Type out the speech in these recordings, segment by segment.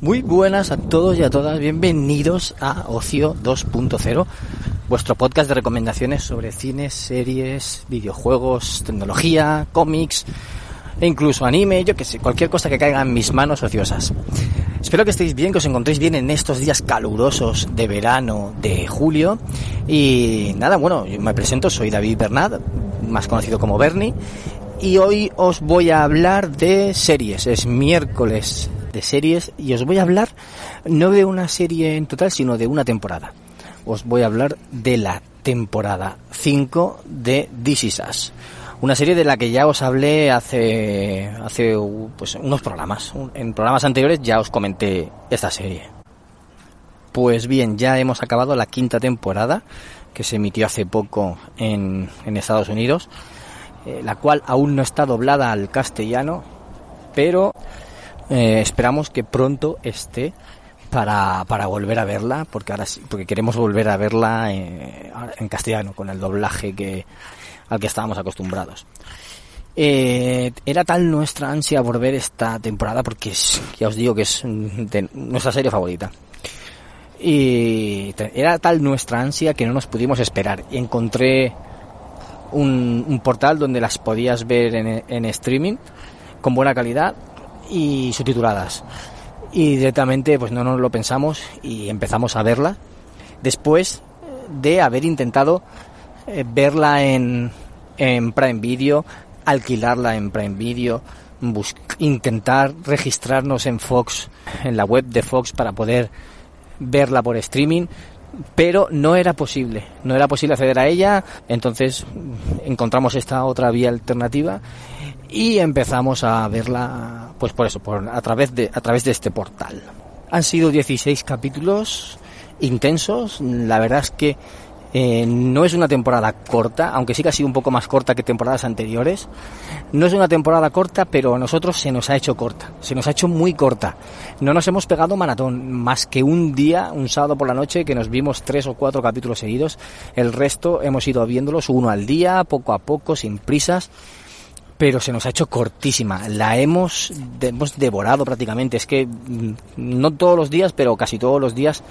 Muy buenas a todos y a todas, bienvenidos a Ocio 2.0, vuestro podcast de recomendaciones sobre cines, series, videojuegos, tecnología, cómics e incluso anime, yo que sé, cualquier cosa que caiga en mis manos ociosas. Espero que estéis bien, que os encontréis bien en estos días calurosos de verano de julio. Y nada, bueno, yo me presento, soy David Bernat, más conocido como Bernie, y hoy os voy a hablar de series. Es miércoles de series y os voy a hablar no de una serie en total, sino de una temporada. Os voy a hablar de la temporada 5 de This Is Us. Una serie de la que ya os hablé hace, hace pues, unos programas. En programas anteriores ya os comenté esta serie. Pues bien, ya hemos acabado la quinta temporada que se emitió hace poco en, en Estados Unidos, eh, la cual aún no está doblada al castellano, pero eh, esperamos que pronto esté para, para volver a verla, porque ahora sí, porque queremos volver a verla eh, en castellano, con el doblaje que, al que estábamos acostumbrados. Eh, era tal nuestra ansia por ver esta temporada, porque es, ya os digo que es nuestra serie favorita. Y era tal nuestra ansia que no nos pudimos esperar. Y encontré un, un portal donde las podías ver en, en streaming con buena calidad y subtituladas. Y directamente pues no nos lo pensamos y empezamos a verla después de haber intentado eh, verla en, en Prime Video, alquilarla en Prime Video, intentar registrarnos en Fox, en la web de Fox para poder verla por streaming, pero no era posible, no era posible acceder a ella, entonces encontramos esta otra vía alternativa y empezamos a verla pues por eso, por, a través de a través de este portal. Han sido 16 capítulos intensos, la verdad es que eh, no es una temporada corta, aunque sí que ha sido un poco más corta que temporadas anteriores. No es una temporada corta, pero a nosotros se nos ha hecho corta, se nos ha hecho muy corta. No nos hemos pegado maratón, más que un día, un sábado por la noche, que nos vimos tres o cuatro capítulos seguidos. El resto hemos ido viéndolos uno al día, poco a poco, sin prisas pero se nos ha hecho cortísima. La hemos, hemos devorado prácticamente. Es que mm, no todos los días, pero casi todos los días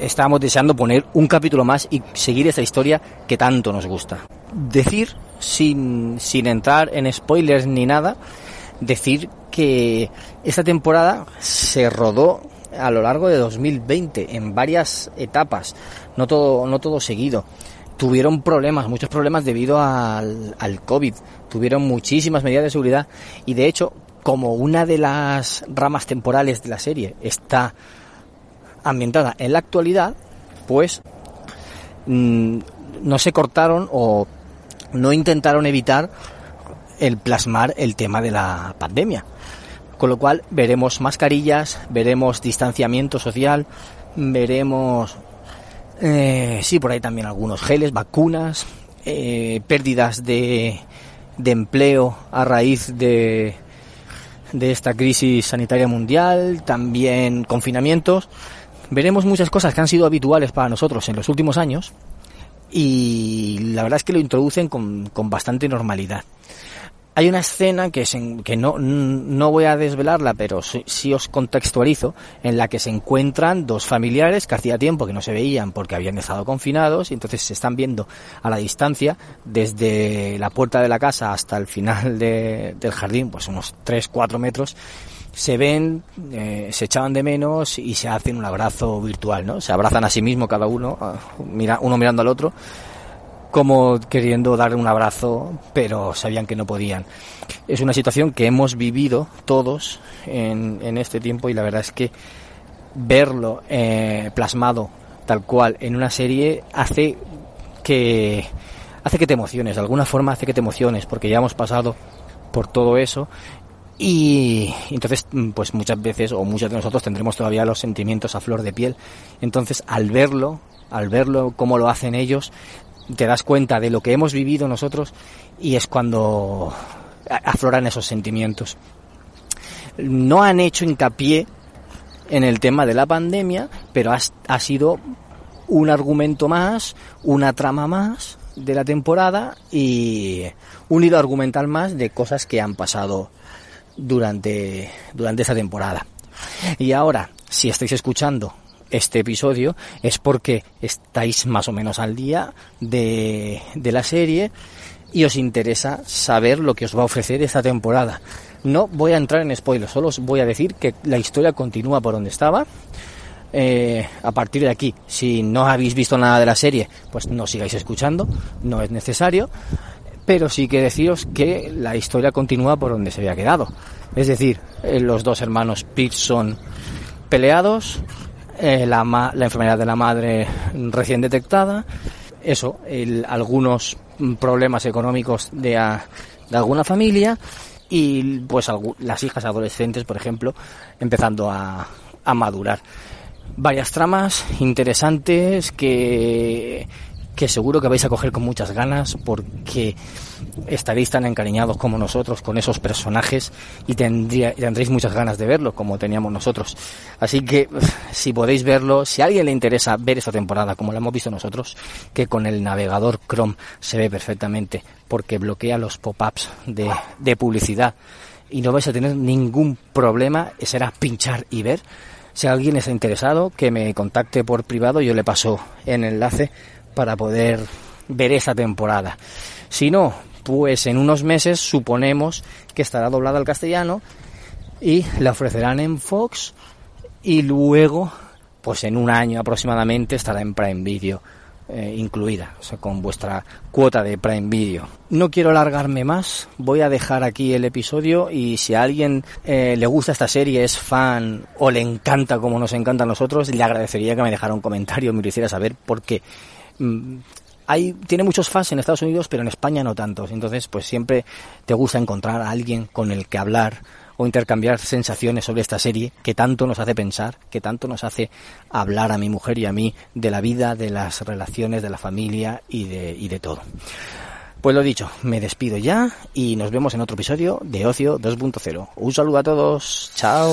estábamos deseando poner un capítulo más y seguir esta historia que tanto nos gusta. Decir, sin, sin entrar en spoilers ni nada, decir que esta temporada se rodó a lo largo de 2020 en varias etapas, no todo, no todo seguido. Tuvieron problemas, muchos problemas debido al, al COVID, tuvieron muchísimas medidas de seguridad y de hecho, como una de las ramas temporales de la serie está ambientada en la actualidad, pues mmm, no se cortaron o no intentaron evitar el plasmar el tema de la pandemia. Con lo cual veremos mascarillas, veremos distanciamiento social, veremos, eh, sí, por ahí también algunos geles, vacunas, eh, pérdidas de, de empleo a raíz de, de esta crisis sanitaria mundial, también confinamientos veremos muchas cosas que han sido habituales para nosotros en los últimos años y la verdad es que lo introducen con, con bastante normalidad. Hay una escena que, se, que no, no voy a desvelarla, pero sí, sí, os contextualizo, en la que se encuentran dos familiares que hacía tiempo que no se veían porque habían estado confinados y entonces se están viendo a la distancia desde la puerta de la casa hasta el final de, del jardín, pues unos 3-4 metros, se ven, eh, se echaban de menos y se hacen un abrazo virtual, ¿no? Se abrazan a sí mismo cada uno, mira, uno mirando al otro. Como queriendo darle un abrazo, pero sabían que no podían. Es una situación que hemos vivido todos en, en este tiempo y la verdad es que verlo eh, plasmado tal cual en una serie hace que hace que te emociones, de alguna forma hace que te emociones, porque ya hemos pasado por todo eso y entonces, pues muchas veces o muchos de nosotros tendremos todavía los sentimientos a flor de piel. Entonces, al verlo, al verlo cómo lo hacen ellos, te das cuenta de lo que hemos vivido nosotros y es cuando afloran esos sentimientos. No han hecho hincapié en el tema de la pandemia, pero ha, ha sido un argumento más, una trama más de la temporada y un hilo argumental más de cosas que han pasado durante, durante esa temporada. Y ahora, si estáis escuchando este episodio, es porque estáis más o menos al día de, la serie y os interesa saber lo que os va a ofrecer esta temporada. No voy a entrar en spoilers, solo os voy a decir que la historia continúa por donde estaba. Eh, a partir de aquí, si no habéis visto nada de la serie, pues no sigáis escuchando, no es necesario. Pero sí que deciros que la historia continúa por donde se había quedado. Es decir, eh, los dos hermanos Pearson peleados, eh, la, la enfermedad de la madre recién detectada, eso, el, algunos problemas económicos de, a, de alguna familia y pues las hijas adolescentes, por ejemplo, empezando a, a madurar. Varias tramas interesantes que que seguro que vais a coger con muchas ganas porque estaréis tan encariñados como nosotros con esos personajes y tendría, tendréis muchas ganas de verlo como teníamos nosotros. Así que si podéis verlo, si a alguien le interesa ver esta temporada como la hemos visto nosotros, que con el navegador Chrome se ve perfectamente porque bloquea los pop-ups de, de publicidad y no vais a tener ningún problema, será pinchar y ver. Si alguien está interesado, que me contacte por privado, yo le paso el enlace para poder ver esa temporada. Si no, pues en unos meses suponemos que estará doblada al castellano y la ofrecerán en Fox y luego, pues en un año aproximadamente estará en Prime Video. Eh, incluida, o sea, con vuestra cuota de Prime Video. No quiero alargarme más, voy a dejar aquí el episodio y si a alguien eh, le gusta esta serie, es fan o le encanta como nos encanta a nosotros, le agradecería que me dejara un comentario, me lo hiciera saber, porque hay, tiene muchos fans en Estados Unidos, pero en España no tantos. Entonces, pues siempre te gusta encontrar a alguien con el que hablar o intercambiar sensaciones sobre esta serie que tanto nos hace pensar, que tanto nos hace hablar a mi mujer y a mí de la vida, de las relaciones, de la familia y de, y de todo. Pues lo dicho, me despido ya y nos vemos en otro episodio de Ocio 2.0. Un saludo a todos, chao.